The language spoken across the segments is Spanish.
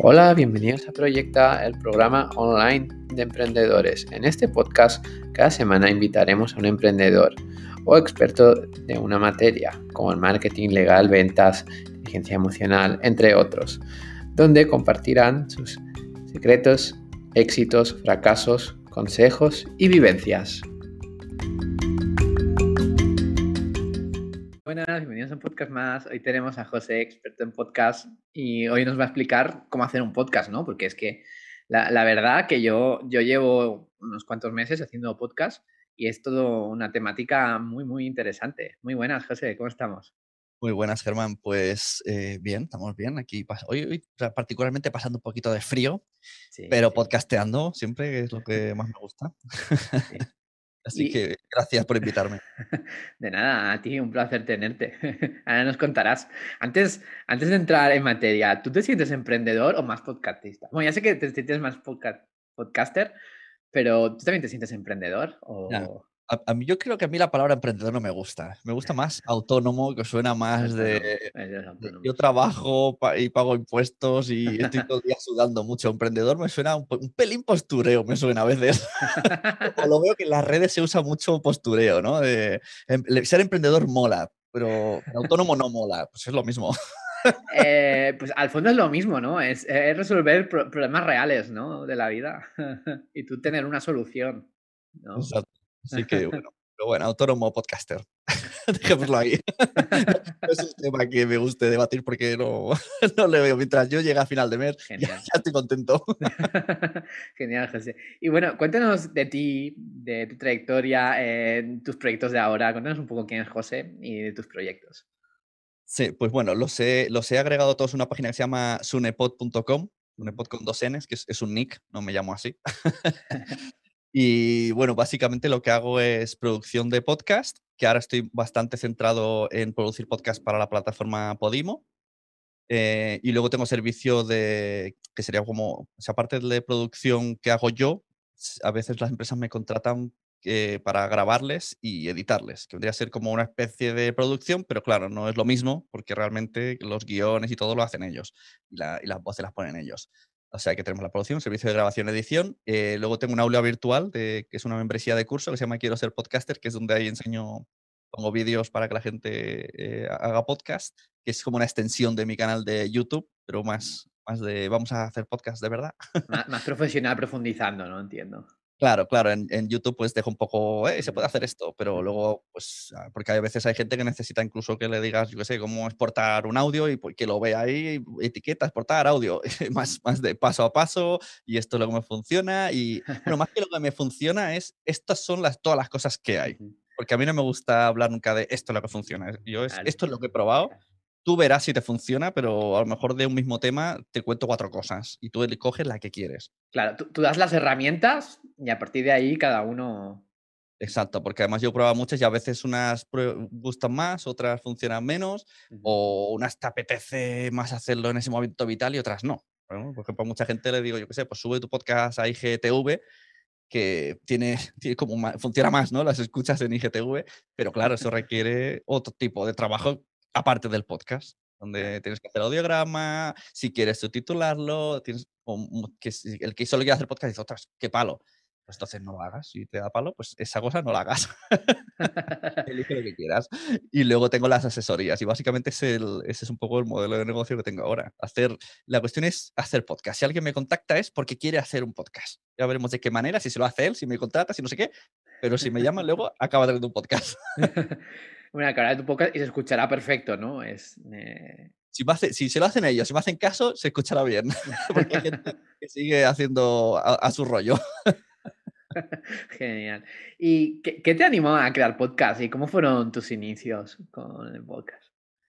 Hola, bienvenidos a Proyecta, el programa online de emprendedores. En este podcast, cada semana invitaremos a un emprendedor o experto de una materia, como el marketing legal, ventas, inteligencia emocional, entre otros, donde compartirán sus secretos, éxitos, fracasos, consejos y vivencias. Buenas, bienvenidos a un podcast más. Hoy tenemos a José, experto en podcast, y hoy nos va a explicar cómo hacer un podcast, ¿no? Porque es que la, verdad que yo, yo llevo unos cuantos meses haciendo podcast y es todo una temática muy, muy interesante. Muy buenas, José, ¿cómo estamos? Muy buenas, Germán. Pues eh, bien, estamos bien aquí. Hoy, hoy particularmente pasando un poquito de frío, pero podcasteando siempre es lo que más me gusta. Así que gracias por invitarme. De nada, a ti un placer tenerte. Ahora nos contarás. Antes, antes de entrar en materia, ¿tú te sientes emprendedor o más podcastista? Bueno, ya sé que te sientes más podcaster, pero ¿tú también te sientes emprendedor? O... A, mí, yo creo que a mí la palabra emprendedor no me gusta. Me gusta más autónomo, que suena más de, yo trabajo y pago impuestos y estoy todo el día sudando mucho. Emprendedor me suena un, pelín postureo, me suena a veces. o lo veo que en las redes se usa mucho postureo, ¿no? Em, ser emprendedor mola, pero autónomo no mola. Pues es lo mismo. Eh, pues al fondo es lo mismo, ¿no? Es, resolver problemas reales, ¿no? De la vida y tú tener una solución. ¿no? Exacto. Así que bueno, pero bueno, autónomo podcaster. Dejémoslo ahí. no es un tema que me guste debatir porque no, no le veo. Mientras yo llegue a final de mes, ya, estoy contento. Genial, José. Y bueno, cuéntanos de ti, de tu trayectoria, eh, tus proyectos de ahora. Cuéntanos un poco quién es José y de tus proyectos. Sí, pues bueno, los he, los he agregado todos a una página que se llama sunepod.com, sunepod con dos Ns, que es, es, un nick, no me llamo así. Y bueno, básicamente lo que hago es producción de podcast, que ahora estoy bastante centrado en producir podcast para la plataforma Podimo. Eh, y luego tengo servicio de, que sería como, o sea, aparte de producción que hago yo, a veces las empresas me contratan eh, para grabarles y editarles, que vendría a ser como una especie de producción, pero claro, no es lo mismo porque realmente los guiones y todo lo hacen ellos y, y las voces las ponen ellos. O sea que tenemos la producción, servicio de grabación, edición. Eh, luego tengo un aula virtual, de, que es una membresía de curso que se llama Quiero ser podcaster, que es donde ahí enseño, pongo vídeos para que la gente eh, haga podcast, que es como una extensión de mi canal de YouTube, pero más, más de vamos a hacer podcast de verdad. más profesional profundizando, ¿no? Entiendo. Claro, claro, en, YouTube pues dejo un poco, eh, se puede hacer esto, pero luego, pues, ah, porque a veces hay gente que necesita incluso que le digas, yo qué sé, cómo exportar un audio y pues, que lo vea ahí, etiqueta, exportar audio, más, más de paso a paso, y esto es lo que me funciona, y bueno, más que lo que me funciona es, estas son las, todas las cosas que hay, porque a mí no me gusta hablar nunca de esto es lo que funciona, yo es, esto es lo que he probado, tú verás si te funciona, pero a lo mejor de un mismo tema te cuento cuatro cosas y tú coges la que quieres. Claro, tú, das las herramientas y a partir de ahí cada uno... Exacto, porque además yo he probado muchas y a veces unas gustan más, otras funcionan menos, o unas te apetece más hacerlo en ese momento vital y otras no. por ejemplo, a mucha gente le digo, yo qué sé, pues sube tu podcast a IGTV, que tiene, tiene como funciona más, ¿no? Las escuchas en IGTV, pero claro, eso requiere otro tipo de trabajo aparte del podcast, donde tienes que hacer audiograma, si quieres subtitularlo, tienes, que el que solo quiere hacer podcast dice, otras, qué palo. Pues entonces no lo hagas. Si te da palo, pues esa cosa no la hagas. Elige lo que quieras. Y luego tengo las asesorías. Y básicamente es ese es un poco el modelo de negocio que tengo ahora. Hacer, la cuestión es hacer podcast. Si alguien me contacta es porque quiere hacer un podcast. Ya veremos de qué manera, si se lo hace él, si me contrata, si no sé qué. Pero si me llaman luego, acaba teniendo un podcast una cara de tu podcast y se escuchará perfecto, ¿no? Es, eh, si, si, se lo hacen ellos, si me hacen caso, se escuchará bien. Porque hay gente que sigue haciendo a, su rollo. Genial. ¿Y qué, te animó a crear podcast y cómo fueron tus inicios con el podcast?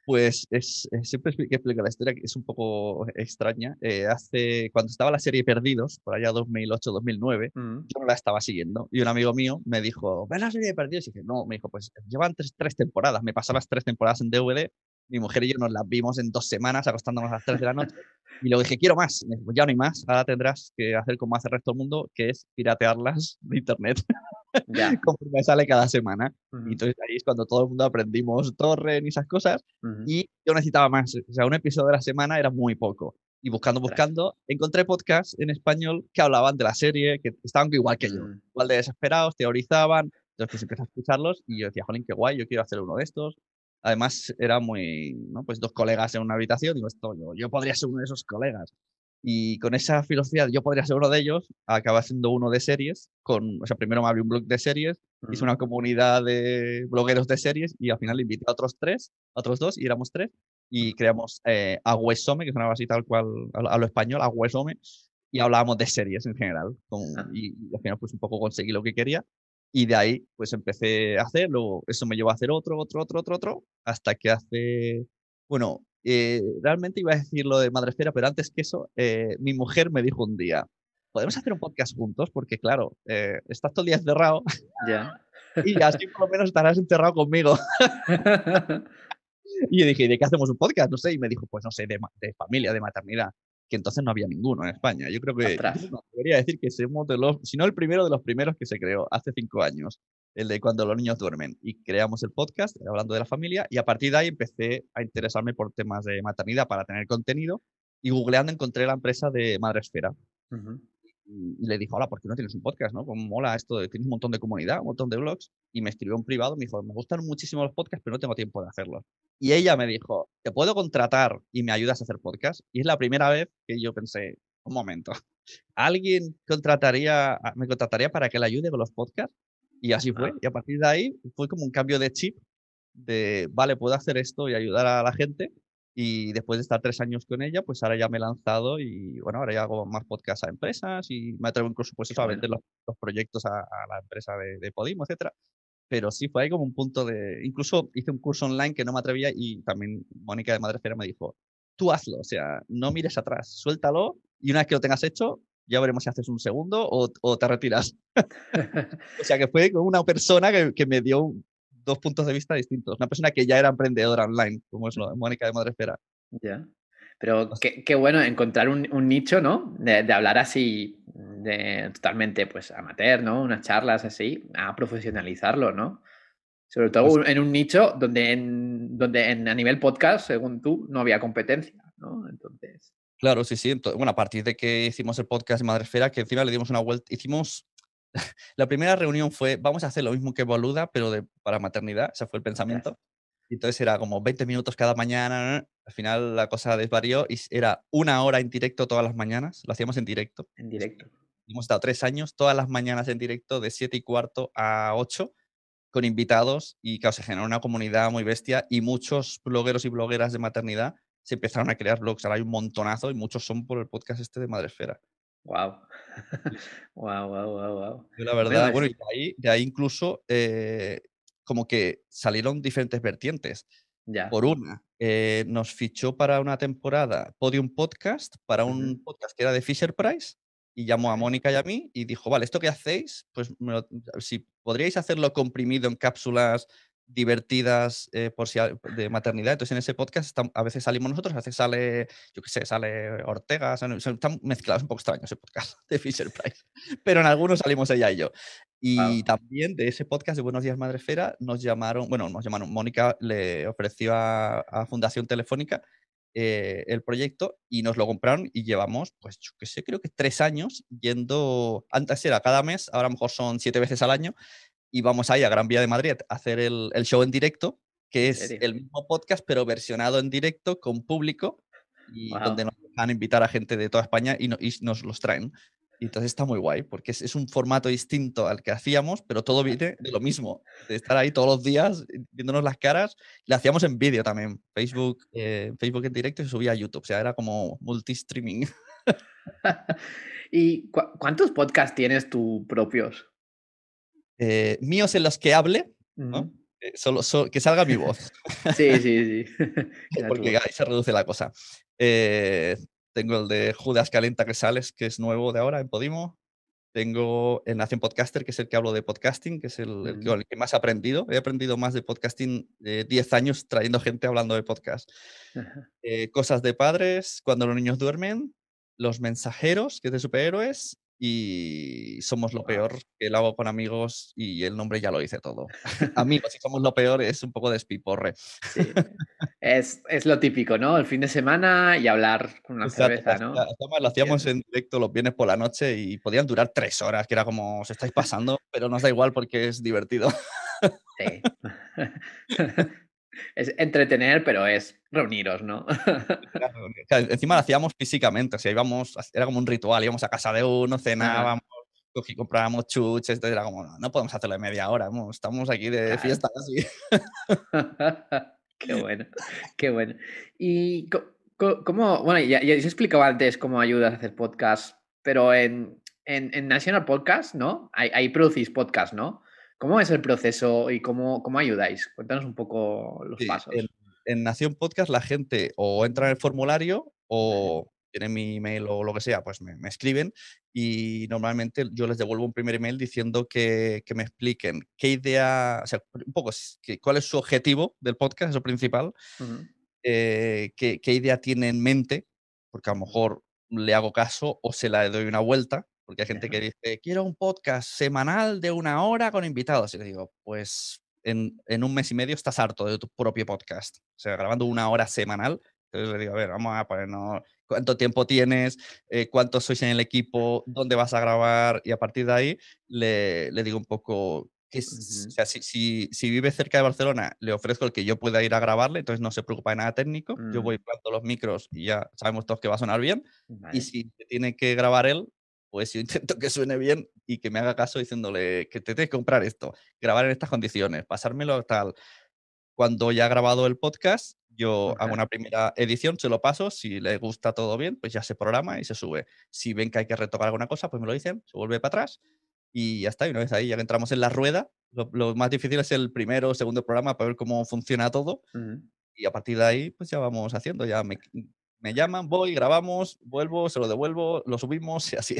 Pues es, siempre que explicar la historia, que es un poco extraña. Eh, hace, cuando estaba la serie Perdidos, por allá 2008-2009, mm. yo no la estaba siguiendo. Y un amigo mío me dijo, ¿ves la serie de Perdidos? Y dije, no, me dijo, pues llevan tres, tres temporadas. Me pasó las tres temporadas en DVD. Mi mujer y yo nos las vimos en dos semanas, acostándonos a las tres de la noche. Y luego dije, quiero más. Me dijo, ya no hay más. Ahora tendrás que hacer como hace el resto del mundo, que es piratearlas de internet. Ya. conforme sale cada semana. Y entonces ahí es cuando todo el mundo aprendimos torre y esas cosas. Y yo necesitaba más. O sea, un episodio de la semana era muy poco. Y buscando, buscando, encontré podcasts en español que hablaban de la serie, que estaban igual que yo, Mm, igual de desesperados, teorizaban. Entonces pues empecé a escucharlos y yo decía, jolín, qué guay, yo quiero hacer uno de estos. Además, era muy, ¿no? Pues dos colegas en una habitación, digo, esto, yo, yo podría ser uno de esos colegas. Y con esa filosofía, yo podría ser uno de ellos, acaba siendo uno de series, con, o sea, primero me abrí un blog de series, hice mm. una comunidad de blogueros de series y al final invité a otros tres, a otros dos, y éramos tres, y creamos eh, Agüesome, que sonaba así tal cual a lo, español, Agüesome, y hablábamos de series en general. con- Ah. y, y al final pues un poco conseguí lo que quería. Y de ahí pues empecé a hacer, luego eso me llevó a hacer otro, otro, otro, otro, otro, hasta que hace, bueno, eh, realmente iba a decir lo de Madresfera, pero antes que eso, eh, mi mujer me dijo un día, ¿podemos hacer un podcast juntos? Porque claro, eh, estás todo el día encerrado Ya. y así por lo menos estarás encerrado conmigo. Y yo dije, ¿y de qué hacemos un podcast? No sé, y me dijo, pues no sé, de, de familia, de maternidad, que entonces no había ninguno en España. Yo creo que, no, debería decir que somos de los, si no el primero de los primeros que se creó hace cinco años, el de cuando los niños duermen. Y creamos el podcast hablando de la familia y a partir de ahí empecé a interesarme por temas de maternidad para tener contenido y googleando encontré la empresa de Madresfera Ujú. y y le dijo, hola, ¿por qué no tienes un podcast? ¿no? Como mola esto, de, tienes un montón de comunidad, un montón de blogs. Y me escribió en privado, me dijo, me gustan muchísimo los podcasts, pero no tengo tiempo de hacerlos. Y ella me dijo, ¿te puedo contratar y me ayudas a hacer podcast? Y es la primera vez que yo pensé, un momento, ¿alguien contrataría, a- me contrataría para que le ayude con los podcasts? Y así fue. Y a partir de ahí fue como un cambio de chip de, vale, puedo hacer esto y ayudar a la gente. Y después de estar tres años con ella, pues ahora ya me he lanzado y bueno, ahora ya hago más podcasts a empresas y me atrevo incluso pues eso, a vender los, los proyectos a, a la empresa de, de Podimo, etcétera. Pero sí fue ahí como un punto de... Incluso hice un curso online que no me atrevía y también Mónica de Madrefera me dijo, tú hazlo, o sea, no mires atrás, suéltalo y una vez que lo tengas hecho, ya veremos si haces un segundo o, o te retiras. O sea, que fue una persona que, que me dio dos puntos de vista distintos. Una persona que ya era emprendedora online, como es lo de Mónica de Madrefera. Ya. Pero qué, qué bueno encontrar un, un nicho, ¿no? De, de hablar así, de totalmente, pues, amateur, ¿no? Unas charlas así, a profesionalizarlo, ¿no? Sobre todo Pues- en un nicho donde, en, donde en, a nivel podcast, según tú, no había competencia, ¿no? Entonces, Claro, sí, sí. ento- bueno, a partir de que hicimos el podcast de Madresfera, que encima le dimos una vuelta, hicimos... La primera reunión fue, vamos a hacer lo mismo que Boluda, pero de, para maternidad, ese fue el pensamiento. Y entonces era como 20 minutos cada mañana, al final la cosa desvarió y era una hora en directo todas las mañanas, lo hacíamos en directo. en directo. Hemos estado tres años, todas las mañanas en directo, de 7 y cuarto a 8, con invitados y claro, se generó una comunidad muy bestia y muchos blogueros y blogueras de maternidad se empezaron a crear blogs. Ahora hay un montonazo y muchos son por el podcast este de Madresfera. Wow. wow, wow, wow, wow. Yo la verdad, Bueno, y de ahí, de ahí incluso eh, como que salieron diferentes vertientes. Ya. Por una, eh, nos fichó para una temporada Podium Podcast, para un podcast que era de Fisher Price, y llamó a. Mónica y a mí y dijo, vale, esto que hacéis, pues me lo- si podríais hacerlo comprimido en cápsulas divertidas eh, por si de maternidad. Entonces en ese podcast estam- a veces salimos nosotros, a veces sale, yo qué sé, sale Ortega, son- están mezclados, un poco extraño ese podcast de Fisher Price, pero en algunos salimos ella y yo. Y también de ese podcast de Buenos Días Madresfera nos llamaron, bueno, nos llamaron, Mónica le ofreció a, a Fundación Telefónica eh, el proyecto y nos lo compraron y llevamos, pues yo qué sé, creo que tres años yendo, antes era cada mes, ahora a lo mejor son siete veces al año y vamos ahí a Gran Vía de Madrid a hacer el, el show en directo, que ¿En es el mismo podcast pero versionado en directo con público y Guau. donde nos dejan invitar a gente de toda España y, no- y nos los traen. Y entonces está muy guay, porque es, es un formato distinto al que hacíamos, pero todo viene de lo mismo, de estar ahí todos los días eh, viéndonos las caras. Lo hacíamos en vídeo también, Facebook, eh, Facebook en directo y se subía a YouTube, o sea, era como multi-streaming. ¿Y cu- cuántos podcasts tienes tú propios? Eh, míos en los que hable, eh, solo, so- que salga mi voz, Sí, sí, sí. Porque ahí se reduce la cosa. Eh, tengo el de Judas Calenta que sales, que es nuevo de ahora en Podimo. Tengo el Nación Podcaster, que es el que hablo de podcasting, que es el, el que, Ujú. el que más he aprendido. He aprendido más de podcasting de 10 años trayendo gente hablando de podcast. Cosas de padres, cuando los niños duermen, Los mensajeros, que es de superhéroes, y somos lo peor, lo hago con amigos y el nombre ya lo dice todo. amigos, si somos lo peor es un poco de espiporre. Sí. Es, es, lo típico, ¿no? El fin de semana y hablar con una cerveza, ¿no? lo hacíamos en directo los viernes por la noche y podían durar tres horas, que era como, os estáis pasando, pero nos da igual porque es divertido. Sí. es entretener, pero es reuniros, ¿no? Encima lo hacíamos físicamente, o sea, íbamos, era como un ritual, íbamos a casa de uno, cenábamos, y comprábamos chuches, entonces era como, no, podemos hacerlo de media hora, estamos aquí de fiesta casi. qué bueno, qué bueno. Y cómo, bueno, ya, ya os explicaba antes cómo ayudas a hacer podcast, pero en, en, National Podcast, ¿no? Ahí, ahí producís podcast, ¿no? ¿Cómo es el proceso y cómo, cómo ayudáis? Cuéntanos un poco los pasos. En, Nación Podcast la gente o entra en el formulario o tiene mi email o lo que sea, pues me, escriben y normalmente yo les devuelvo un primer email diciendo que, me expliquen qué idea, o sea, un poco cuál es su objetivo del podcast, eso principal, eh, qué, qué idea tiene en mente, porque a lo mejor le hago caso o se la doy una vuelta porque hay gente que dice, quiero un podcast semanal de una hora con invitados. Y le digo, pues en, un mes y medio estás harto de tu propio podcast. O sea, grabando una hora semanal. Entonces le digo, a ver, vamos a ponernos cuánto tiempo tienes, eh, cuántos sois en el equipo, dónde vas a grabar. Y a partir de ahí le, digo un poco que o sea, si, si, vive cerca de Barcelona, le ofrezco el que yo pueda ir a grabarle, entonces no se preocupa de nada técnico. Yo mm. voy planto los micros y ya sabemos todos que va a sonar bien. Y si tiene que grabar él, pues yo intento que suene bien y que me haga caso diciéndole que te tienes que comprar esto, grabar en estas condiciones, pasármelo tal. Cuando ya ha grabado el podcast, yo hago una primera edición, se lo paso, si le gusta todo bien, pues ya se programa y se sube. Si ven que hay que retocar alguna cosa, pues me lo dicen, se vuelve para atrás y ya está. Y una vez ahí, ya que entramos en la rueda, lo, más difícil es el primero o segundo programa para ver cómo funciona todo. Y a partir de ahí, pues ya vamos haciendo, ya me, me llaman, voy, grabamos, vuelvo, se lo devuelvo, lo subimos y así.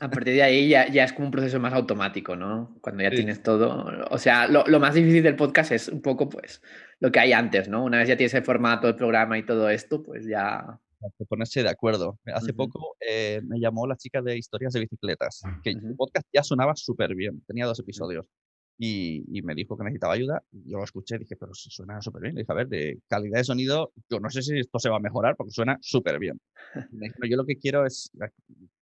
A partir de ahí ya, ya es como un proceso más automático, ¿no? Cuando ya tienes todo. O sea, lo, lo, más difícil del podcast es un poco, pues, lo que hay antes, ¿no? Una vez ya tienes el formato, el programa y todo esto, pues ya. Ponerse de acuerdo. Hace poco eh, me llamó la chica de historias de bicicletas, que el podcast ya sonaba súper bien, tenía dos episodios y, me dijo que necesitaba ayuda. Yo lo escuché y dije, pero suena súper bien. Le dije, a ver, de calidad de sonido, yo no sé si esto se va a mejorar porque suena súper bien. yo lo que quiero es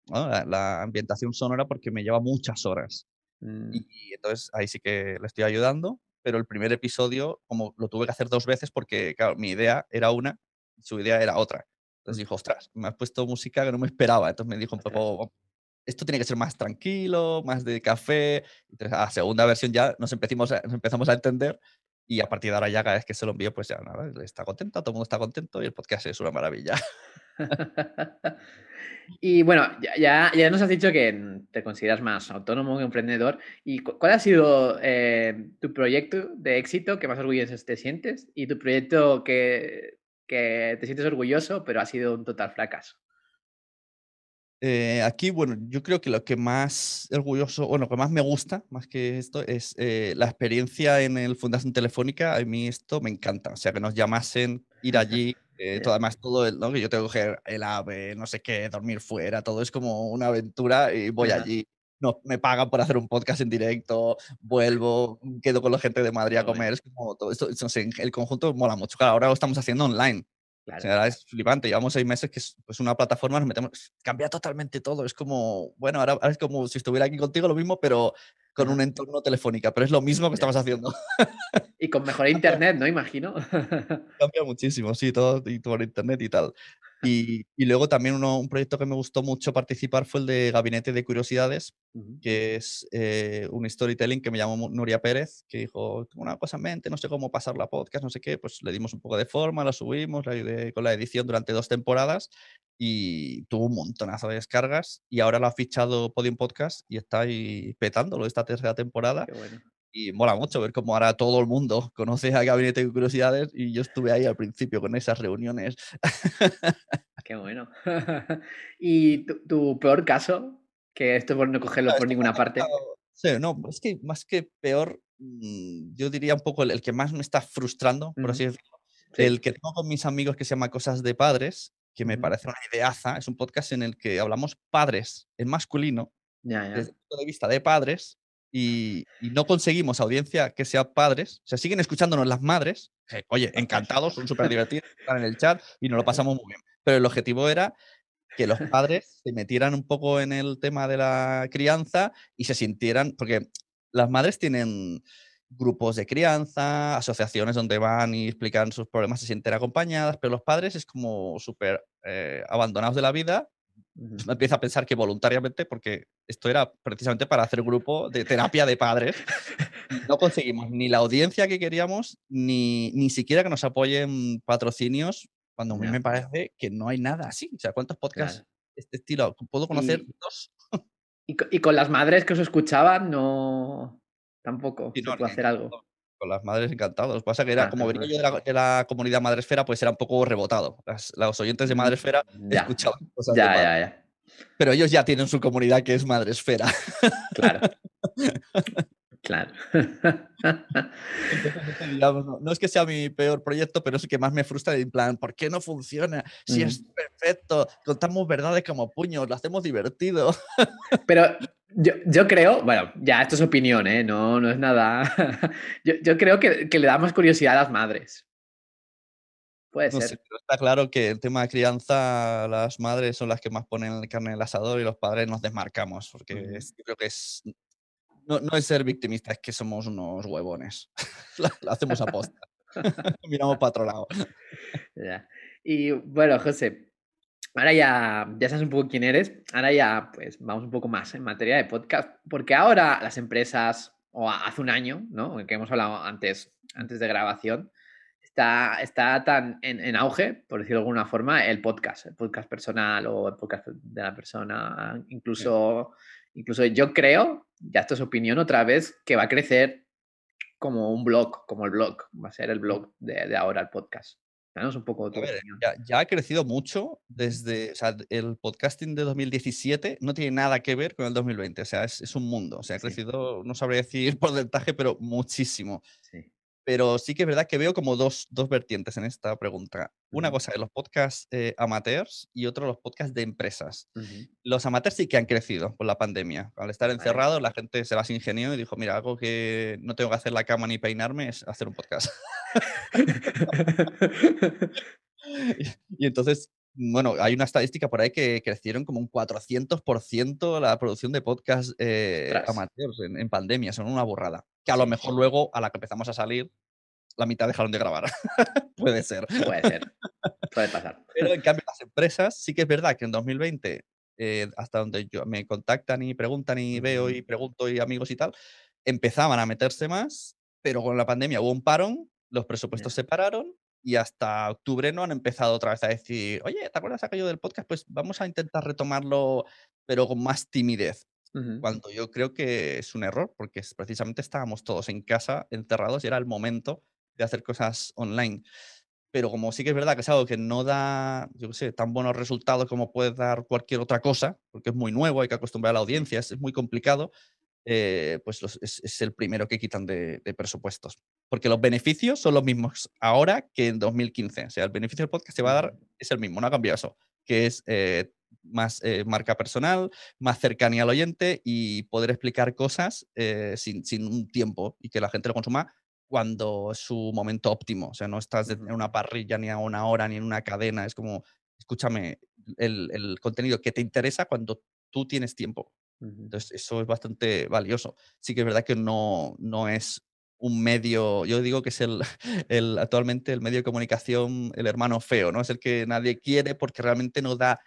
la, ambientación sonora porque me lleva muchas horas. Mm. Y, entonces ahí sí que le estoy ayudando, pero el primer episodio, como lo tuve que hacer dos veces porque, claro, mi idea era una y su idea era otra. Entonces mm. dijo, ostras, me has puesto música que no me esperaba. Entonces me dijo un poco, esto tiene que ser más tranquilo, más de café. Entonces, a la segunda versión ya nos empezamos, a, empezamos a entender y a partir de ahora ya cada vez que se lo envío, pues ya está contento, todo el mundo está contento y el podcast es una maravilla. y bueno, ya, nos has dicho que te consideras más autónomo que emprendedor. ¿Y cuál ha sido eh, tu proyecto de éxito que más orgulloso te sientes? Y tu proyecto que te sientes orgulloso, pero ha sido un total fracaso. Eh, aquí, bueno, yo creo que lo que más orgulloso, bueno, lo que más me gusta, más que esto, es eh, la experiencia en el Fundación Telefónica. A mí esto me encanta. O sea, que nos llamasen, ir allí, eh, todo, además todo el, ¿no? Que yo tengo que coger el ave, no sé qué, dormir fuera, todo es como una aventura y voy allí. No, me pagan por hacer un podcast en directo, vuelvo, quedo con la gente de Madrid a comer, es como todo esto, el conjunto mola mucho. Claro, ahora lo estamos haciendo online, es flipante. Llevamos seis meses que es pues, una plataforma, nos metemos, cambia totalmente todo. Es como, bueno, ahora, es como si estuviera aquí contigo lo mismo, pero con un entorno telefónico. Pero es lo mismo que estamos haciendo. Y con mejor internet, ¿no? Imagino. Cambia muchísimo, sí, todo y por internet y tal. Y, luego también uno, un proyecto que me gustó mucho participar fue el de Gabinete de Curiosidades, que es eh, un storytelling que me llamó Nuria Pérez, que dijo, tengo una cosa en mente, no sé cómo pasar la podcast, no sé qué, pues le dimos un poco de forma, la subimos, la ayudé con la edición durante dos temporadas y tuvo un montonazo de descargas y ahora lo ha fichado Podium Podcast y está ahí petándolo esta tercera temporada. Y mola mucho ver cómo ahora todo el mundo conoce a Gabinete de Curiosidades y yo estuve ahí al principio con esas reuniones. Qué bueno. ¿Y tu, peor caso? Que esto por no cogerlo por ninguna parte. Sí, no, es que más que peor, mm, yo diría un poco el, que más me está frustrando, por así decirlo. El que tengo con mis amigos que se llama Cosas de Padres, que me parece una ideaza. Es un podcast en el que hablamos padres en masculino desde el punto de vista de padres y, no conseguimos audiencia que sea padres. O sea, siguen escuchándonos las madres. oye, encantados, son súper divertidos, están en el chat y nos lo pasamos muy bien. Pero el objetivo era que los padres se metieran un poco en el tema de la crianza y se sintieran, porque las madres tienen grupos de crianza, asociaciones donde van y explican sus problemas, se sienten acompañadas, pero los padres es como súper eh, abandonados de la vida. Me empiezo a pensar que voluntariamente, porque esto era precisamente para hacer grupo de terapia de padres, no conseguimos ni la audiencia que queríamos, ni, ni siquiera que nos apoyen patrocinios, cuando a mí me parece que no hay nada así. O sea, ¿cuántos podcasts de este estilo? ¿Puedo conocer dos? y, con las madres que os escuchaban, no tampoco se puede hacer algo. Con las madres encantados. Lo que pasa que era, como venía yo de la, comunidad Madresfera, pues era un poco rebotado. los oyentes de mm, Madresfera ya. escuchaban cosas ya, ya, ya. Pero ellos ya tienen su comunidad que es Madresfera. Claro. Claro. no, es que sea mi peor proyecto, pero es el que más me frustra. En plan, ¿por qué no funciona? Si es perfecto, contamos verdades como puños, lo hacemos divertido. Pero yo, creo, bueno, ya esto es opinión, ¿eh? no, no es nada. yo, creo que, le da más curiosidad a las madres. Puede ser. está claro que el tema de crianza, las madres son las que más ponen el carne en el asador y los padres nos desmarcamos, porque yo creo que es no, no es ser victimista, es que somos unos huevones. lo, hacemos a posta. Miramos para otro lado. Y bueno, José, ahora ya, ya sabes un poco quién eres. Ahora ya, pues vamos un poco más en materia de podcast, porque ahora las empresas, o hace un año, ¿no? Que hemos hablado antes, antes de grabación, está, está tan en, auge, por decirlo de alguna forma, el podcast, el podcast personal o el podcast de la persona, incluso, incluso yo creo ya esto es opinión otra vez, que va a crecer como un blog, como el blog, va a ser el blog de, ahora, el podcast. Danos un poco ya, ha crecido mucho desde, o sea, el podcasting de 2017 no tiene nada que ver con el 2020, o sea, es, un mundo, o sea, ha crecido, no sabría decir porcentaje, pero muchísimo. Sí. Pero sí que es verdad que veo como dos, vertientes en esta pregunta. Una cosa de los podcasts eh, amateurs y otro los podcasts de empresas. Los amateurs sí que han crecido por la pandemia. Al estar encerrados, la gente se las ingenió y dijo, mira, algo que no tengo que hacer la cama ni peinarme es hacer un podcast. y, entonces bueno, hay una estadística por ahí que crecieron como un 400% la producción de podcasts eh, amateurs en, en, pandemia. Son una borrada. Que a lo mejor luego, a la que empezamos a salir, la mitad dejaron de grabar. Puede ser. Puede ser. Puede pasar. Pero en cambio, las empresas sí que es verdad que en 2020, eh, hasta donde yo, me contactan y preguntan y veo y pregunto y amigos y tal, empezaban a meterse más, pero con la pandemia hubo un parón, los presupuestos se pararon y hasta octubre no han empezado otra vez a decir, oye, ¿te acuerdas aquello del podcast? Pues vamos a intentar retomarlo, pero con más timidez. Cuando yo creo que es un error, porque precisamente estábamos todos en casa, encerrados, y era el momento de hacer cosas online. Pero como sí que es verdad que es algo que no da, yo qué sé, tan buenos resultados como puede dar cualquier otra cosa, porque es muy nuevo, hay que acostumbrar a la audiencia, es, muy complicado, eh, pues es, el primero que quitan de, presupuestos. Porque los beneficios son los mismos ahora que en 2015. O sea, el beneficio del podcast se va a dar, es el mismo, no ha cambiado eso, que es eh, más eh, marca personal, más cercanía al oyente y poder explicar cosas sin, sin, un tiempo y que la gente lo consuma cuando es su momento óptimo. O sea, no estás en una parrilla ni a una hora ni en una cadena. Es como, escúchame, el, el contenido que te interesa cuando tú tienes tiempo. Entonces, eso es bastante valioso. Sí que es verdad que no, no es un medio, yo digo que es el, el, actualmente el medio de comunicación, el hermano feo, ¿no? Es el que nadie quiere porque realmente no da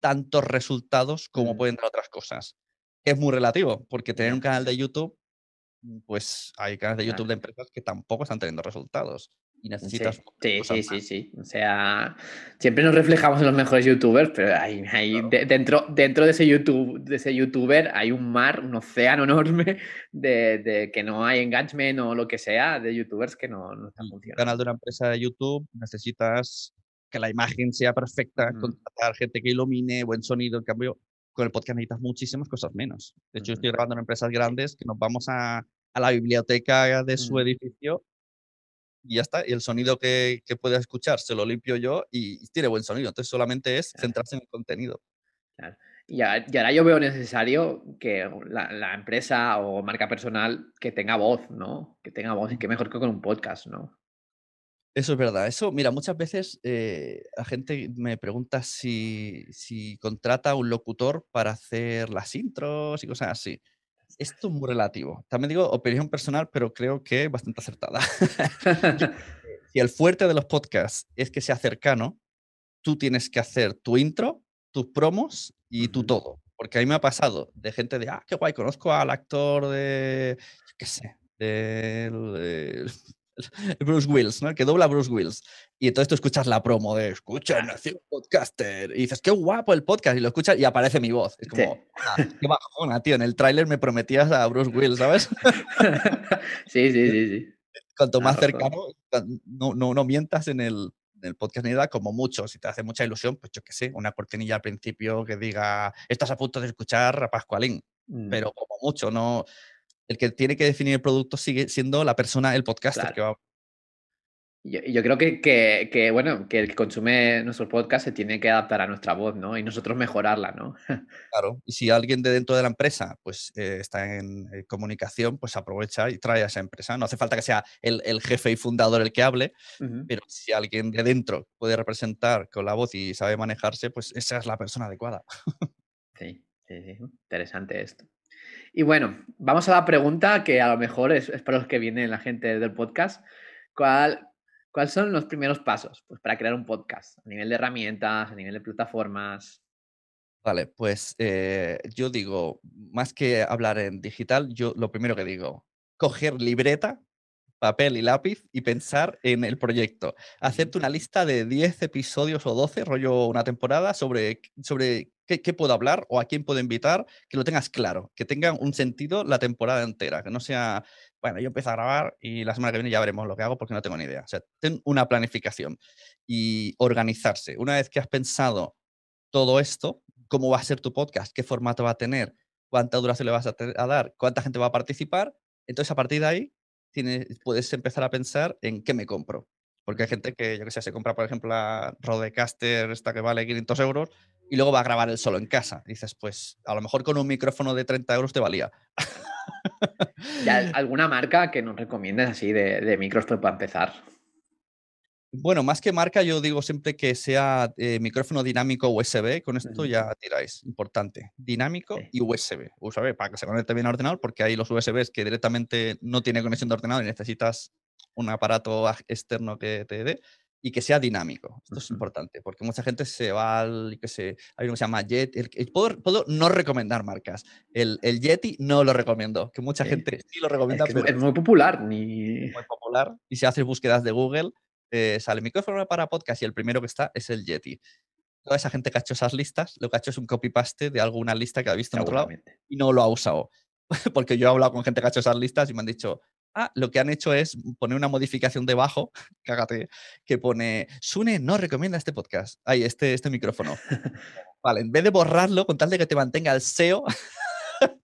tantos resultados como pueden dar otras cosas. Es muy relativo, porque tener un canal de YouTube Mm, pues hay canales de YouTube de empresas que tampoco están teniendo resultados y necesitas. Sí, sí, sí, sí, O sea, siempre nos reflejamos en los mejores youtubers, pero hay, dentro, dentro de ese YouTube, de ese youtuber hay un mar, un océano enorme de, de, que no hay engagement o lo que sea de youtubers que no, no están funcionando. canal de una empresa de YouTube necesitas que la imagen sea perfecta, contratar gente que ilumine, buen sonido, en cambio con el podcast necesitas muchísimas cosas menos. De hecho, estoy grabando en empresas grandes que nos vamos a, a la biblioteca de su edificio y ya está. Y el sonido que, que puedes escuchar se lo limpio yo y, tiene buen sonido. Entonces solamente es centrarse en el contenido. Claro. Y, ahora yo veo necesario que la, empresa o marca personal que tenga voz, ¿no? Que tenga voz y que mejor que con un podcast, ¿no? Eso es verdad. Eso, mira, muchas veces eh, la gente me pregunta si, si contrata un locutor para hacer las intros y cosas así. Esto es muy relativo. También digo opinión personal, pero creo que bastante acertada. si el fuerte de los podcasts es que sea cercano, tú tienes que hacer tu intro, tus promos y tu todo. Porque a mí me ha pasado de gente de, ah, qué guay, conozco al actor de, qué sé, de, Bruce Wills, ¿no? El que dobla Bruce Wills. Y entonces tú escuchas la promo de, escucha, nació podcaster. Y dices, qué guapo el podcast. Y lo escuchas y aparece mi voz. Es como, ah, qué bajona, tío. En el tráiler me prometías a Bruce Wills, ¿sabes? sí, sí, sí, sí. Cuanto más cercano, no, no, no mientas en el, el podcast ni nada, como mucho, si te hace mucha ilusión, pues yo qué sé, una cortinilla al principio que diga, estás a punto de escuchar a Pascualín, mm. pero como mucho, no. El que tiene que definir el producto sigue siendo la persona, el podcaster que va yo, yo creo que, que, que, bueno, que el que consume nuestro podcast se tiene que adaptar a nuestra voz, ¿no? Y nosotros mejorarla, ¿no? Claro, y si alguien de dentro de la empresa pues eh, está en eh, comunicación, pues aprovecha y trae a esa empresa. No hace falta que sea el, el jefe y fundador el que hable, pero si alguien de dentro puede representar con la voz y sabe manejarse, pues esa es la persona adecuada. sí, sí, sí, interesante esto. Y bueno, vamos a la pregunta que a lo mejor es, para los que viene la gente del podcast. ¿Cuál, ¿Cuáles son los primeros pasos pues, para crear un podcast? A nivel de herramientas, a nivel de plataformas. Vale, pues eh, yo digo, más que hablar en digital, yo lo primero que digo, coger libreta, papel y lápiz y pensar en el proyecto. Hacerte una lista de 10 episodios o 12, rollo una temporada, sobre, sobre qué, qué, puedo hablar o a quién puedo invitar, que lo tengas claro, que tenga un sentido la temporada entera, que no sea bueno, yo empiezo a grabar y la semana que viene ya veremos lo que hago porque no tengo ni idea. O sea, ten una planificación y organizarse. Una vez que has pensado todo esto, cómo va a ser tu podcast, qué formato va a tener, cuánta duración le vas a, dar, cuánta gente va a participar, entonces a partir de ahí tienes, puedes empezar a pensar en qué me compro. Porque hay gente que, yo que sé, se compra, por ejemplo, la Rodecaster, esta que vale 500 euros, y luego va a grabar él solo en casa. dices, pues a lo mejor con un micrófono de 30 euros te valía. ¿Alguna marca que nos recomiendes así de, de micros para empezar? Bueno, más que marca, yo digo siempre que sea eh, micrófono dinámico USB. Con esto ya tiráis. Importante. Dinámico y USB. USB para que se conecte bien al ordenador, porque hay los USBs que directamente no tiene conexión de ordenador y necesitas un aparato externo que te dé y que sea dinámico. Esto es importante, porque mucha gente se va al, que sé, hay uno que se llama Jet. puedo, no recomendar marcas. El, el, Yeti no lo recomiendo, que mucha gente sí lo recomienda. Es, es muy popular. Ni... Muy popular. Y si haces búsquedas de Google, eh, sale micrófono para podcast y el primero que está es el Yeti. Toda esa gente que ha hecho esas listas, lo que ha hecho es un copy-paste de alguna lista que ha visto en otro lado y no lo ha usado. porque yo he hablado con gente que ha hecho esas listas y me han dicho, Ah, lo que han hecho es poner una modificación debajo, cágate, que pone, Sune no recomienda este podcast, ay, este, este micrófono. vale, en vez de borrarlo con tal de que te mantenga el SEO,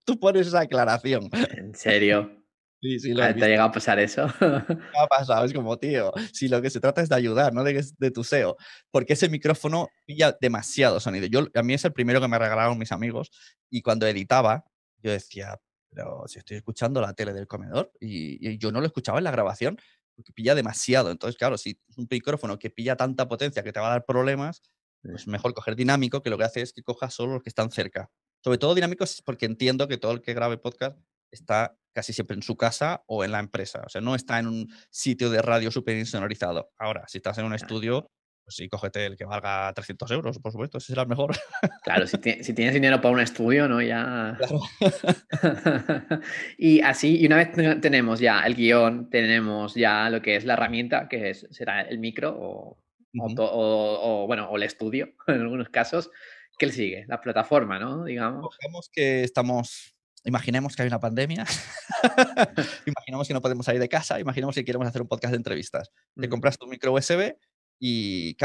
tú pones esa aclaración. ¿En serio? Sí, sí, lo ¿Te ha llegado a pasar eso? ha pasado, es como, tío, si lo que se trata es de ayudar, no de, de tu SEO, porque ese micrófono pilla demasiado sonido. Yo, a mí es el primero que me regalaron mis amigos y cuando editaba, yo decía, pero si estoy escuchando la tele del comedor y, yo no lo escuchaba en la grabación porque pilla demasiado. Entonces, claro, si es un micrófono que pilla tanta potencia que te va a dar problemas, pues mejor coger dinámico, que lo que hace es que coja solo los que están cerca. Sobre todo dinámicos porque entiendo que todo el que grabe podcast está casi siempre en su casa o en la empresa. O sea, no está en un sitio de radio súper insonorizado. Ahora, si estás en un estudio, pues sí, cógete el que valga 300 euros, por supuesto, ese será el mejor. Claro, si, si tienes dinero para un estudio, ¿no? Ya. Claro. y así, y una vez tenemos ya el guion, tenemos ya lo que es la herramienta, que es, será el micro o, o, bueno, o el estudio, en algunos casos, ¿qué le sigue? La plataforma, ¿no? Digamos. Cogemos que estamos imaginemos que hay una pandemia, imaginemos que no podemos salir de casa, imaginemos que queremos hacer un podcast de entrevistas. Te compras tu micro USB, y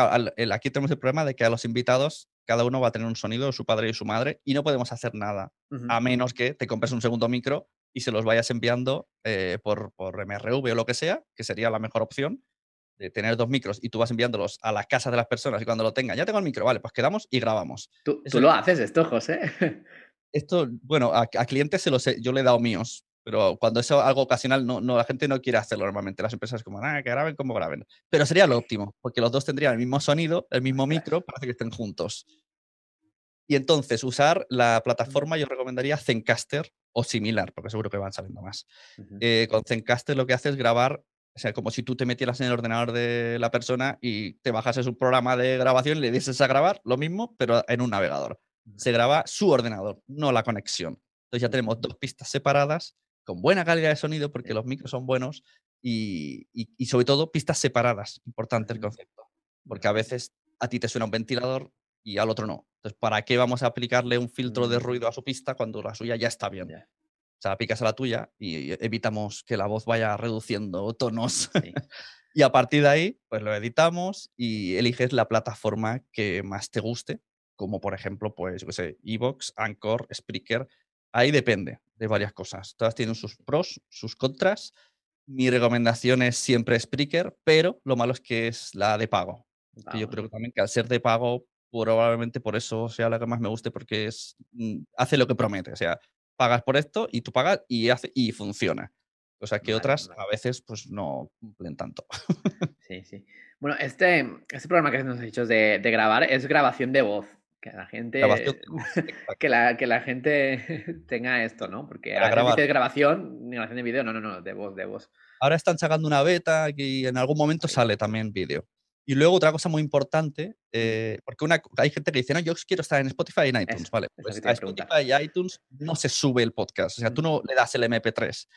aquí tenemos el problema de que a los invitados cada uno va a tener un sonido, su padre y su madre, y no podemos hacer nada, a menos que te compres un segundo micro y se los vayas enviando eh, por, por MRV o lo que sea, que sería la mejor opción, de tener dos micros y tú vas enviándolos a las casas de las personas y cuando lo tengan, ya tengo el micro, vale, pues quedamos y grabamos. Tú, lo haces esto, José. Esto, bueno, a, clientes se lo sé, yo le he dado míos, pero cuando es algo ocasional, no, no, la gente no quiere hacerlo normalmente. Las empresas como, ah, que graben como graben. Pero sería lo óptimo, porque los dos tendrían el mismo sonido, el mismo micro, parece que estén juntos. Y entonces usar la plataforma yo recomendaría Zencaster o similar, porque seguro que van saliendo más. Eh, con Zencaster lo que hace es grabar, o sea, como si tú te metieras en el ordenador de la persona y te bajases un programa de grabación y le dieses a grabar, lo mismo, pero en un navegador. Se graba su ordenador, no la conexión. Entonces ya tenemos dos pistas separadas con buena calidad de sonido porque los micros son buenos y, y sobre todo pistas separadas, importante el concepto, porque a veces a ti te suena un ventilador y al otro no. Entonces, ¿para qué vamos a aplicarle un filtro de mm. ruido a su pista cuando la suya ya está bien? O sea, aplicas a la tuya y evitamos que la voz vaya reduciendo tonos. y a partir de ahí, pues lo editamos y eliges la plataforma que más te guste, como por ejemplo, pues, yo qué sé, Evox, Anchor, Spreaker. Ahí depende de varias cosas. Todas tienen sus pros, sus contras. Mi recomendación es siempre Spreaker, pero lo malo es que es la de pago. Que yo creo que también que al ser de pago probablemente por eso sea la que más me guste, porque es, mm, hace lo que promete. O sea, pagas por esto y tú pagas y, hace, y funciona. O sea que otras a veces pues no cumplen tanto. Sí, sí. Bueno, este, este programa que nos has dicho de, de grabar es grabación de voz. Que la gente, que la, que la gente tenga esto, ¿no? Porque a veces de grabación, ni grabación de vídeo, no, no, no, de voz, de voz. Ahora están sacando una beta y en algún momento sale también vídeo. Y luego otra cosa muy importante, eh, porque una, hay gente que dice, no, yo quiero estar en Spotify y en iTunes, ¿vale? Pues a Spotify y iTunes no se sube el podcast, o sea, tú no le das el MP3,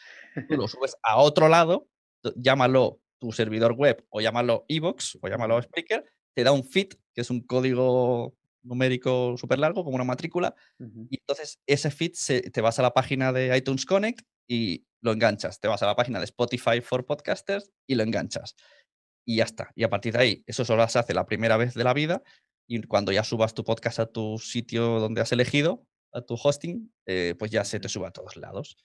tú lo subes a otro lado, llámalo tu servidor web o llámalo Evox o llámalo Spreaker, te da un feed, que es un código numérico súper largo, como una matrícula, y entonces ese feed te vas a la página de iTunes Connect y lo enganchas, te vas a la página de Spotify for Podcasters y lo enganchas y ya está. Y a partir de ahí, eso solo se hace la primera vez de la vida y cuando ya subas tu podcast a tu sitio donde has elegido, a tu hosting, eh, pues ya se te sube a todos lados.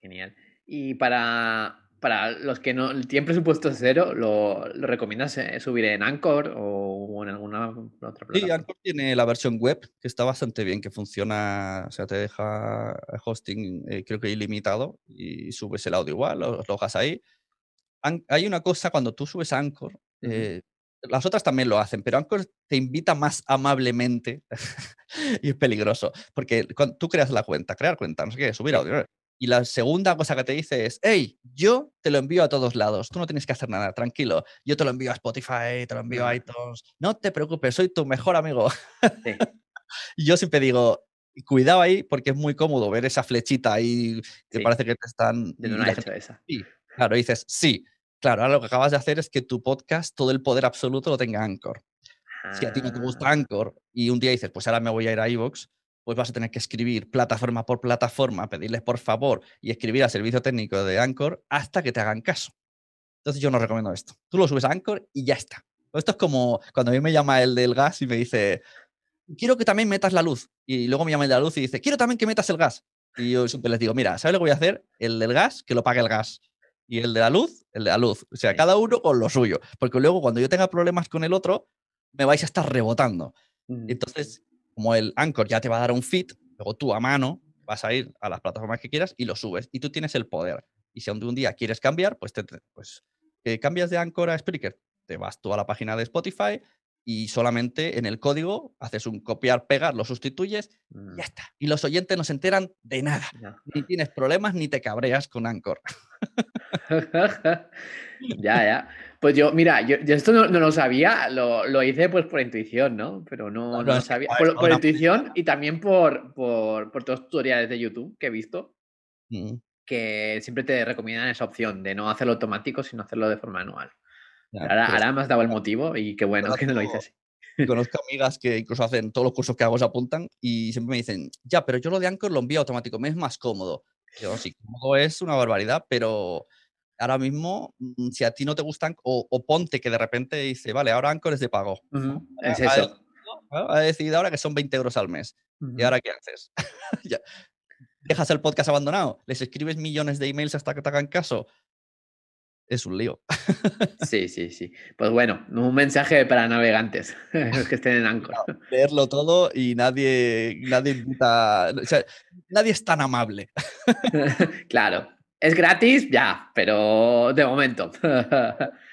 Genial. Y para, para los que no tienen presupuesto cero, ¿lo, recomiendas eh, subir en Anchor o en alguna otra plataforma? Sí, Anchor tiene la versión web que está bastante bien, que funciona, o sea, te deja hosting eh, creo que ilimitado y subes el audio igual, lo, lo dejas ahí hay una cosa cuando tú subes a Anchor, eh, las otras también lo hacen, pero Anchor te invita más amablemente y es peligroso, porque cuando tú creas la cuenta, crear cuenta, no sé qué, subir audio. Y la segunda cosa que te dice es, hey, yo te lo envío a todos lados, tú no tienes que hacer nada, tranquilo, yo te lo envío a Spotify, te lo envío a iTunes, no te preocupes, soy tu mejor amigo. y yo siempre digo, cuidado ahí porque es muy cómodo ver esa flechita ahí que parece que te están... De una hecho esa. Sí, claro, dices, sí, Claro, ahora lo que acabas de hacer es que tu podcast, todo el poder absoluto lo tenga Anchor. Si a ti no te gusta ah. Anchor y un día dices, pues ahora me voy a ir a iVoox, pues vas a tener que escribir plataforma por plataforma, pedirles por favor y escribir al servicio técnico de Anchor hasta que te hagan caso. Entonces yo no recomiendo esto. Tú lo subes a Anchor y ya está. Esto es como cuando a mí me llama el del gas y me dice, quiero que también metas la luz. Y luego me llama el de la luz y dice, quiero también que metas el gas. Y yo siempre les digo, mira, ¿sabes lo que voy a hacer? El del gas, que lo pague el gas y el de la luz, el de la luz. O sea, cada uno con lo suyo. Porque luego cuando yo tenga problemas con el otro, me vais a estar rebotando. Entonces, como el Anchor ya te va a dar un feed, luego tú a mano vas a ir a las plataformas que quieras y lo subes. Y tú tienes el poder. Y si un día quieres cambiar, pues, te, pues eh, cambias de Anchor a Spreaker. Te vas tú a la página de Spotify y solamente en el código haces un copiar, pegar, lo sustituyes y ya mm. está. Y los oyentes no se enteran de nada. Ni tienes problemas ni te cabreas con Anchor. ya, ya. Pues yo, mira, yo, esto no, lo sabía, lo, hice pues por intuición, ¿no? Pero no, no, sabía. Por, intuición y también por, por, por todos los tutoriales de YouTube que he visto. Mm. Que siempre te recomiendan esa opción de no hacerlo automático, sino hacerlo de forma manual ahora, pues me has dado el motivo y qué bueno que no lo hice así. Conozco amigas que incluso hacen todos los cursos que hago, se apuntan y siempre me dicen, ya, pero yo lo de Anchor lo envío automático, me es más cómodo. Yo sí, cómodo es una barbaridad, pero ahora mismo, mm, si a ti no te gustan, o, ponte que de repente dice, vale, ahora Anchor es de pago. Es eso. Ha, decidido ahora que son 20 euros al mes. ¿Y ahora qué haces? ¿Dejas el podcast abandonado? ¿Les escribes millones de emails hasta que te hagan caso? Es un lío. Sí, sí, sí. Pues bueno, un mensaje para navegantes los que estén en Anchor. leerlo todo y nadie, nadie invita, o sea, nadie es tan amable. claro, es gratis, ya, pero de momento.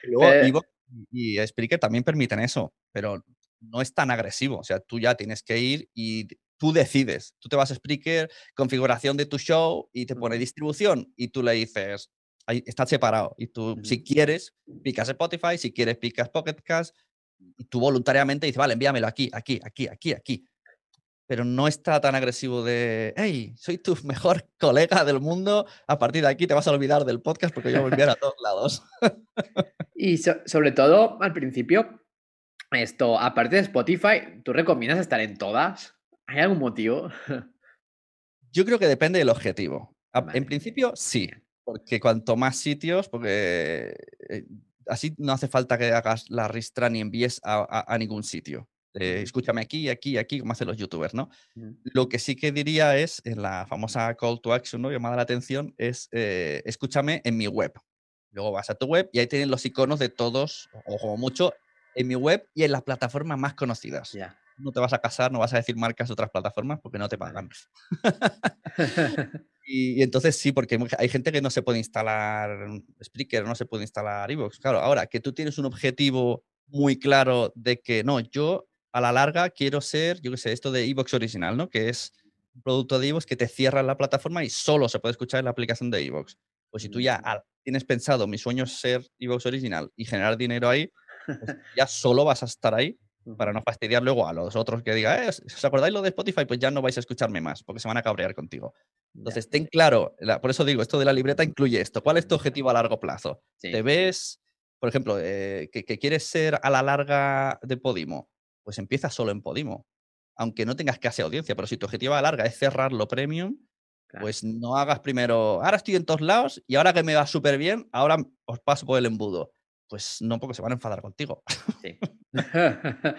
Luego, y, y Spreaker también permiten eso, pero no es tan agresivo. O sea, tú ya tienes que ir y tú decides. Tú te vas a Spreaker, configuración de tu show y te pone distribución y tú le dices, ahí está separado. Y tú, si quieres, picas Spotify, si quieres, picas Pocket Cast y tú voluntariamente dices, vale, envíamelo aquí, aquí, aquí, aquí, aquí. Pero no está tan agresivo de, hey, soy tu mejor colega del mundo, a partir de aquí te vas a olvidar del podcast porque yo voy a enviar a todos lados. y sobre todo, al principio, esto, aparte de Spotify, ¿tú recomiendas estar en todas? ¿Hay algún motivo? Yo creo que depende del objetivo. En principio, sí, porque cuanto más sitios, porque eh, así no hace falta que hagas la ristra ni envíes a, ningún sitio. escúchame aquí, aquí, aquí, como hacen los youtubers, ¿no? Lo que sí que diría es, en la famosa call to action, ¿no? Llamada la atención, es eh, escúchame en mi web. Luego vas a tu web y ahí tienen los iconos de todos, o como mucho, en mi web y en las plataformas más conocidas. No te vas a casar, no vas a decir marcas de otras plataformas porque no te pagan. y, entonces sí, porque hay gente que no se puede instalar Spreaker, no se puede instalar Evox. Claro, ahora que tú tienes un objetivo muy claro de que no, yo a la larga quiero ser, yo qué sé, esto de Evox original, ¿no? Que es un producto de Evox que te cierra la plataforma y solo se puede escuchar en la aplicación de Evox. Pues si tú ya mm. tienes pensado, mi sueño es ser Evox original y generar dinero ahí, pues ya solo vas a estar ahí para no fastidiar luego a los otros que digan, eh, ¿os acordáis lo de Spotify? Pues ya no vais a escucharme más porque se van a cabrear contigo. Entonces, ten claro, por eso digo, esto de la libreta incluye esto. ¿Cuál es tu objetivo a largo plazo? ¿Te ves, por ejemplo, eh, que, quieres ser a la larga de Podimo? Pues empieza solo en Podimo, aunque no tengas casi audiencia, pero si tu objetivo a la larga es cerrarlo premium, pues no hagas primero, ahora estoy en todos lados y ahora que me va súper bien, ahora os paso por el embudo. Pues no, porque se van a enfadar contigo. Sí.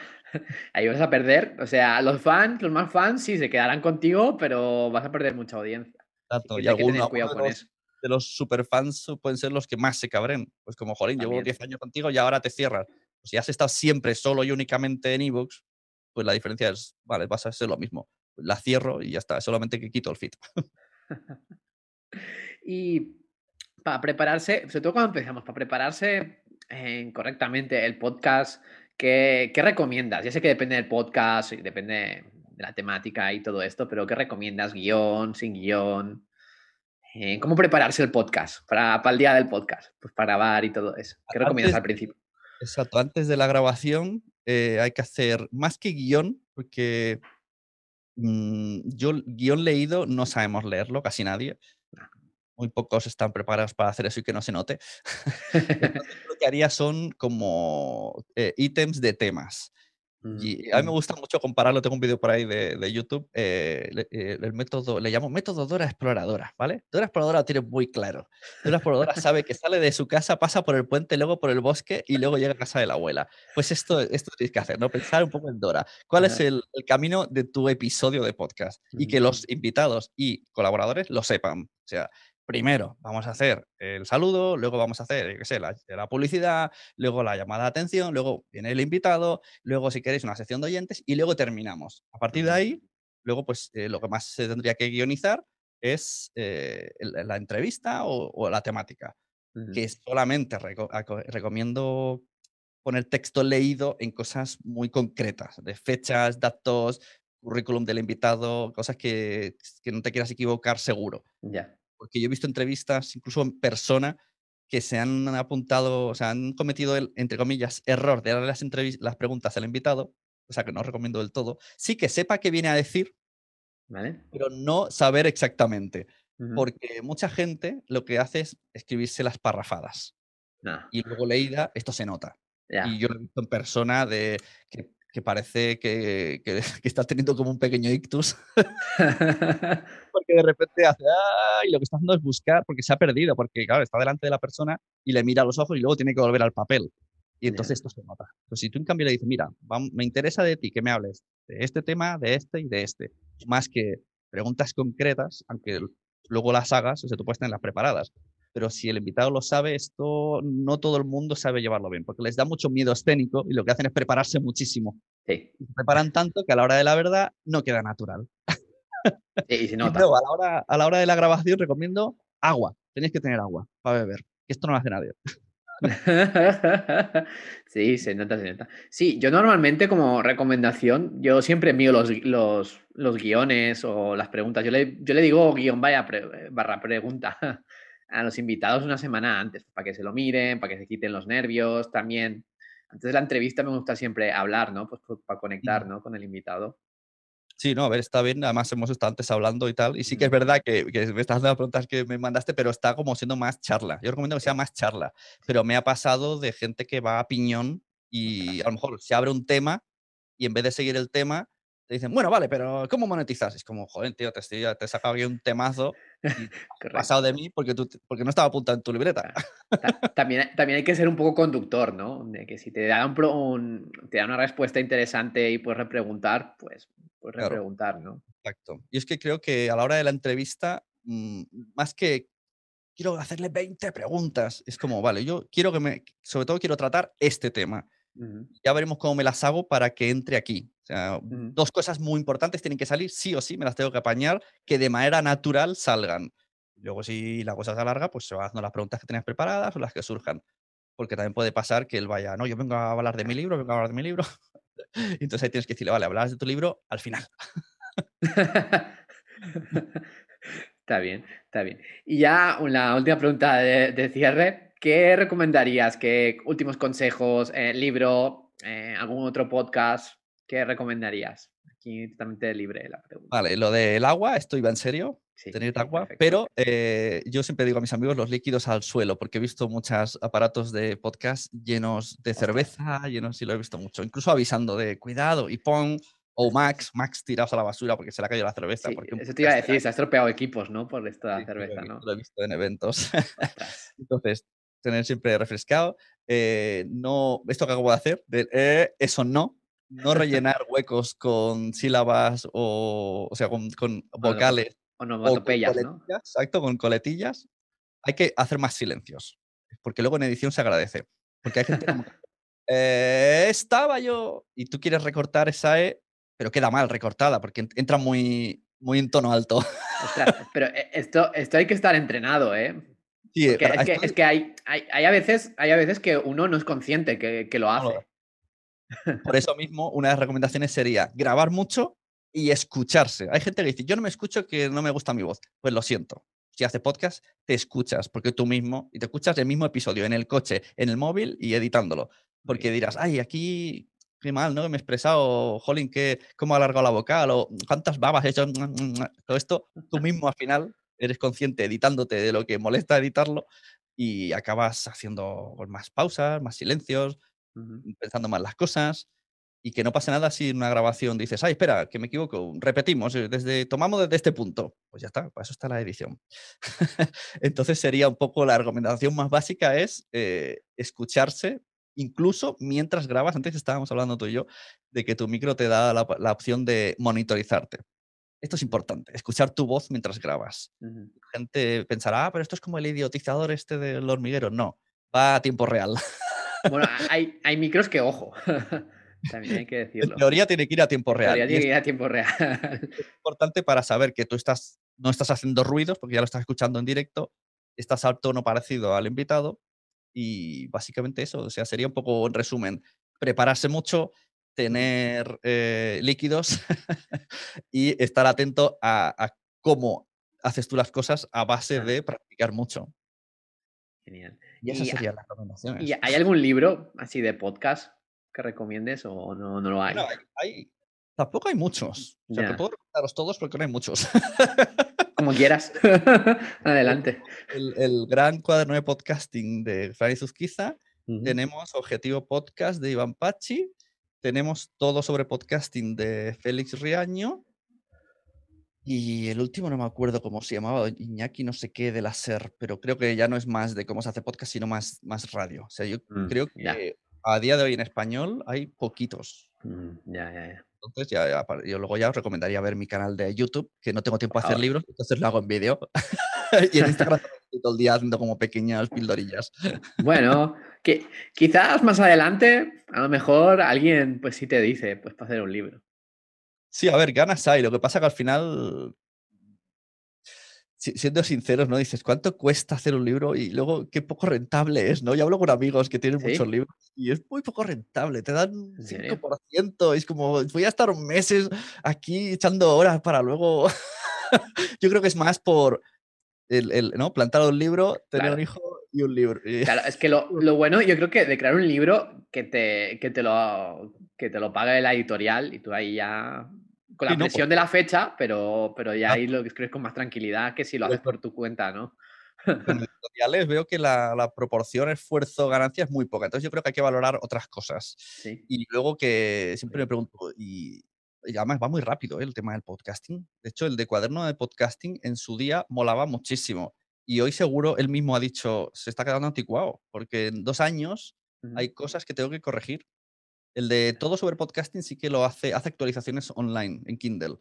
Ahí vas a perder, o sea, los fans, los más fans sí se quedarán contigo, pero vas a perder mucha audiencia. Exacto, y alguno, de, los, de los superfans pueden ser los que más se cabren. Pues como, Jolín, llevo 10 años contigo y ahora te cierras. Pues si has estado siempre solo y únicamente en ebooks, pues la diferencia es, vale, vas a ser lo mismo. La cierro y ya está, solamente que quito el feed. y para prepararse, sobre todo cuando empezamos, para prepararse eh, correctamente el podcast, ¿qué, recomiendas? Ya sé que depende del podcast, depende de la temática y todo esto, pero ¿qué recomiendas? ¿Guión, sin guion? Eh, ¿Cómo prepararse el podcast para, para, el día del podcast? Pues para grabar y todo eso. ¿Qué recomiendas al principio? Exacto, antes de la grabación eh, hay que hacer más que guion, porque mm, yo guion leído no sabemos leerlo, casi nadie muy pocos están preparados para hacer eso y que no se note. lo que haría son como eh, ítems de temas. Y a mí me gusta mucho compararlo, tengo un vídeo por ahí de, YouTube, eh, eh, el método, le llamo método Dora Exploradora, ¿vale? Dora Exploradora lo tiene muy claro. Dora Exploradora sabe que sale de su casa, pasa por el puente, luego por el bosque y luego llega a casa de la abuela. Pues esto, esto tienes que hacer, ¿no? Pensar un poco en Dora. ¿Cuál es el, el, camino de tu episodio de podcast? Y que los invitados y colaboradores lo sepan. O sea, primero vamos a hacer el saludo, luego vamos a hacer, qué sé, la, publicidad, luego la llamada de atención, luego viene el invitado, luego si queréis una sección de oyentes y luego terminamos. A partir de ahí, luego pues eh, lo que más se tendría que guionizar es eh, la entrevista o, la temática, que solamente recomiendo poner texto leído en cosas muy concretas, de fechas, datos, currículum del invitado, cosas que, que no te quieras equivocar seguro. Ya porque yo he visto entrevistas, incluso en persona, que se han apuntado, o sea, han cometido el, entre comillas, error de darle las, las preguntas al invitado, o sea, que no recomiendo del todo. Sí que sepa qué viene a decir, pero no saber exactamente. Porque mucha gente lo que hace es escribirse las parrafadas. Y luego leída, esto se nota. Y yo lo he visto en persona de que que parece que, que, estás teniendo como un pequeño ictus. porque de repente hace, y lo que está haciendo es buscar, porque se ha perdido, porque claro, está delante de la persona y le mira a los ojos y luego tiene que volver al papel. Y entonces esto se nota. Pues si tú en cambio le dices, mira, me interesa de ti que me hables de este tema, de este y de este, más que preguntas concretas, aunque luego las hagas, o sea, tú puedes tenerlas preparadas, pero si el invitado lo sabe, esto no todo el mundo sabe llevarlo bien, porque les da mucho miedo escénico y lo que hacen es prepararse muchísimo. Sí. Y se preparan tanto que a la hora de la verdad no queda natural. Sí, y se nota. luego, a la, hora, a la hora de la grabación recomiendo agua. Tenéis que tener agua para beber. que Esto no lo hace nadie. Sí, se nota, se nota. Sí, yo normalmente como recomendación, yo siempre envío los, los, los guiones o las preguntas. Yo le, yo le digo guion vaya pre- barra pregunta a los invitados una semana antes, para que se lo miren, para que se quiten los nervios también. Antes de la entrevista me gusta siempre hablar, ¿no? Pues por- para conectar, ¿no? Con el invitado. Sí, no, a ver, está bien. Además, hemos estado antes hablando y tal. Y sí que es verdad que, que me estás dando las preguntas que me mandaste, pero está como siendo más charla. Yo recomiendo que sea más charla. Pero me ha pasado de gente que va a piñón y a lo mejor se abre un tema y en vez de seguir el tema, te dicen, bueno, vale, pero ¿cómo monetizas? Es como, joder, tío, te, estoy- te he sacado aquí un temazo y pasado de mí porque, tú, porque no estaba apuntado en tu libreta. Ta- También, también hay que ser un poco conductor, ¿no? De que si te da, un, un- te da una respuesta interesante y puedes repreguntar, pues puedes Claro. repreguntar, ¿no? Exacto. Y es que creo que a la hora de la entrevista, mm, más que quiero hacerle 20 preguntas, es como, vale, yo quiero que me, sobre todo quiero tratar este tema. Ya veremos cómo me las hago para que entre aquí. O sea, ujú. dos cosas muy importantes tienen que salir sí o sí, me las tengo que apañar, que de manera natural salgan. Luego, si la cosa se alarga, pues se van haciendo las preguntas que tenías preparadas o las que surjan. Porque también puede pasar que él vaya, no, yo vengo a hablar de mi libro, vengo a hablar de mi libro. Entonces ahí tienes que decirle, vale, hablarás de tu libro al final. Está bien, está bien. Y ya una última pregunta de, de cierre. ¿Qué recomendarías? ¿Qué últimos consejos, eh, libro, eh, algún otro podcast? ¿Qué recomendarías? Aquí totalmente libre la pregunta. Vale, lo del agua, esto iba en serio, Sí, tener agua, perfecto. pero eh, yo siempre digo a mis amigos los líquidos al suelo, porque he visto muchos aparatos de podcast llenos de cerveza, llenos, sí lo he visto mucho, incluso avisando de cuidado y pon, o Max, Max tirados a la basura porque se le ha caído la cerveza. Sí, porque eso te iba a decir, se ha estropeado equipos, ¿no? Por esta Sí, cerveza, ¿no? Lo he visto en eventos. Entonces, tener siempre refrescado. eh, no, esto que acabo de hacer, de, eh, eso no. No rellenar huecos con sílabas o, o sea, con, con vocales o con Onomatopeyas, ¿no? coletillas. Exacto, con coletillas. Hay que hacer más silencios. Porque luego en edición se agradece. Porque hay gente como "Eh, estaba yo. Y tú quieres recortar esa E, pero queda mal recortada porque en- entra muy, muy en tono alto. Ostras, pero esto, esto hay que estar entrenado, ¿eh? Sí, pero es que, es que hay, hay, hay a veces, hay a veces que uno no es consciente que, que lo hace. Por eso mismo, una de las recomendaciones sería grabar mucho y escucharse. Hay gente que dice, yo no me escucho que no me gusta mi voz. Pues lo siento. Si haces podcast, te escuchas, porque tú mismo, y te escuchas el mismo episodio en el coche, en el móvil y editándolo. Porque dirás, ay, aquí, qué mal, ¿no? Me he expresado, jolín, qué, cómo ha alargado la vocal, o cuántas babas he hecho. Todo esto, tú mismo al final eres consciente editándote de lo que molesta editarlo y acabas haciendo más pausas, más silencios, pensando más las cosas y que no pase nada si en una grabación dices, ay, espera, que me equivoco, repetimos, eh, desde, tomamos desde este punto. Pues ya está, para eso está la edición. Entonces sería un poco la recomendación más básica es eh, escucharse incluso mientras grabas. Antes estábamos hablando tú y yo de que tu micro te da la, la opción de monitorizarte. Esto es importante, escuchar tu voz mientras grabas. Gente pensará, ah, pero esto es como el idiotizador este del hormiguero. No, va a tiempo real. Bueno, hay, hay micros que, ojo, también hay que En decirlo. teoría tiene que ir a tiempo En real. teoría tiene es que ir a tiempo real. importante para saber que tú estás, no estás haciendo ruidos, porque ya lo estás escuchando en directo, estás al tono parecido al invitado y básicamente eso, o sea, sería un poco en resumen, prepararse mucho, tener eh, líquidos y estar atento a, a cómo haces tú las cosas a base de practicar mucho. Genial. Y esas Y- serían las recomendaciones. ¿Y hay algún libro así de podcast que recomiendes o no, no lo hay? Bueno, hay- tampoco hay muchos. O sea, te puedo recomendaros todos porque no hay muchos. Como quieras. Adelante. el, el gran cuaderno de podcasting de Fray Zuzquiza, Ujú. tenemos Objetivo Podcast de Iván Pachi, tenemos todo sobre podcasting de Félix Riaño y el último no me acuerdo cómo se llamaba, Iñaki no sé qué de la SER, pero creo que ya no es más de cómo se hace podcast, sino más, más radio. O sea, yo Mm, creo ya. que a día de hoy en español hay poquitos. Mm, Ya, ya, ya. Entonces, ya, ya par- yo luego ya os recomendaría ver mi canal de YouTube, que no tengo tiempo a hacer libros, entonces lo hago en vídeo. y en Instagram estoy todo el día haciendo como pequeñas pildorillas. Bueno, que quizás más adelante, a lo mejor alguien pues sí te dice, pues para hacer un libro. Sí, a ver, ganas hay. Lo que pasa que al final siendo sinceros, ¿no? Dices, ¿cuánto cuesta hacer un libro? Y luego, qué poco rentable es, ¿no? Yo hablo con amigos que tienen muchos libros y es muy poco rentable. Te dan 5%. Es como, voy a estar meses aquí echando horas para luego. Yo creo que es más por el, ¿no? plantar un libro, tener un hijo y un libro. Claro, es que lo, bueno, yo creo que de crear un libro que te, que te, lo, que te lo paga la editorial y tú ahí ya con la presión de la fecha, pero, pero ya ahí lo escribes con más tranquilidad que si lo haces por tu cuenta, ¿no? En editoriales veo que la, la proporción esfuerzo-ganancia es muy poca. Entonces yo creo que hay que valorar otras cosas. Y luego que siempre me pregunto, y, además va muy rápido ¿eh? el tema del podcasting. De hecho, el de cuaderno de podcasting en su día molaba muchísimo. Y hoy seguro él mismo ha dicho, se está quedando anticuado, porque en dos años hay cosas que tengo que corregir el de todo sobre podcasting sí que lo hace, hace actualizaciones online en Kindle.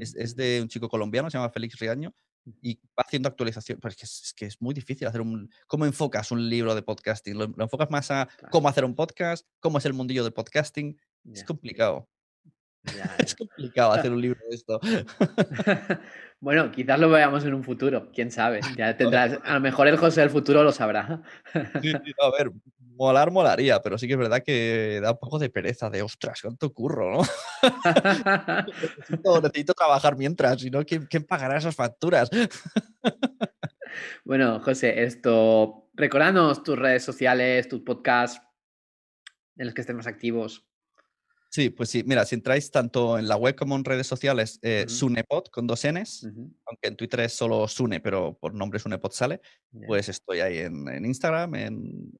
es, de un chico colombiano, se llama Félix Riaño, y va haciendo actualizaciones. Pues es que, es muy difícil hacer un. ¿Cómo enfocas un libro de podcasting? Lo, enfocas más a cómo hacer un podcast, cómo es el mundillo del podcasting. Es complicado. Es complicado hacer un libro de esto. bueno, quizás lo veamos en un futuro, quién sabe. Ya tendrás, a lo mejor el José del futuro lo sabrá. a ver, molar molaría, pero sí que es verdad que da un poco de pereza, de ostras, cuánto curro, ¿no? necesito, trabajar mientras, si no, ¿quién, pagará esas facturas? bueno, José, esto, recordanos tus redes sociales, tus podcasts en los que estemos activos. Sí, pues sí, mira, si entráis tanto en la web como en redes sociales, eh, Sunepod con dos Ns, aunque en Twitter es solo Sune, pero por nombre Sunepod sale, pues estoy ahí en, Instagram, en,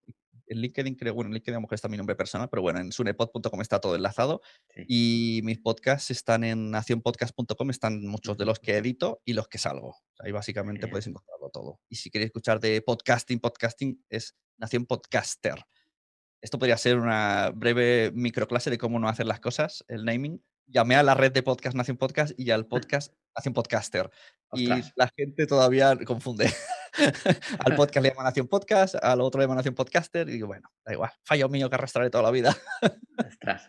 LinkedIn, creo, bueno, en LinkedIn a lo mejor está mi nombre personal, pero bueno, en sunepod.com está todo enlazado y mis podcasts están en nacionpodcast.com, están muchos de los que edito y los que salgo. Ahí básicamente podéis encontrarlo todo. Y si queréis escuchar de podcasting, podcasting es Nación Podcaster. Esto podría ser una breve microclase de cómo no hacer las cosas, el naming. Llamé a la red de podcast Nación Podcast y al podcast Nación Podcaster. Y la gente todavía confunde. al podcast le llaman Nación Podcast, al otro le llaman Nación Podcaster. Y digo, bueno, da igual, fallo mío que arrastraré toda la vida. Ostras.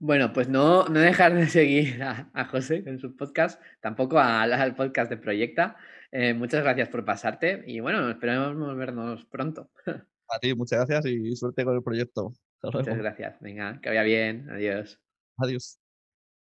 bueno, pues no, no dejar de seguir a, José en su podcast, tampoco al, podcast de Proyecta. Eh, muchas gracias por pasarte y bueno, esperamos vernos pronto. A ti, muchas gracias y suerte con el proyecto. Muchas gracias. Venga, que vaya bien. Adiós. Adiós.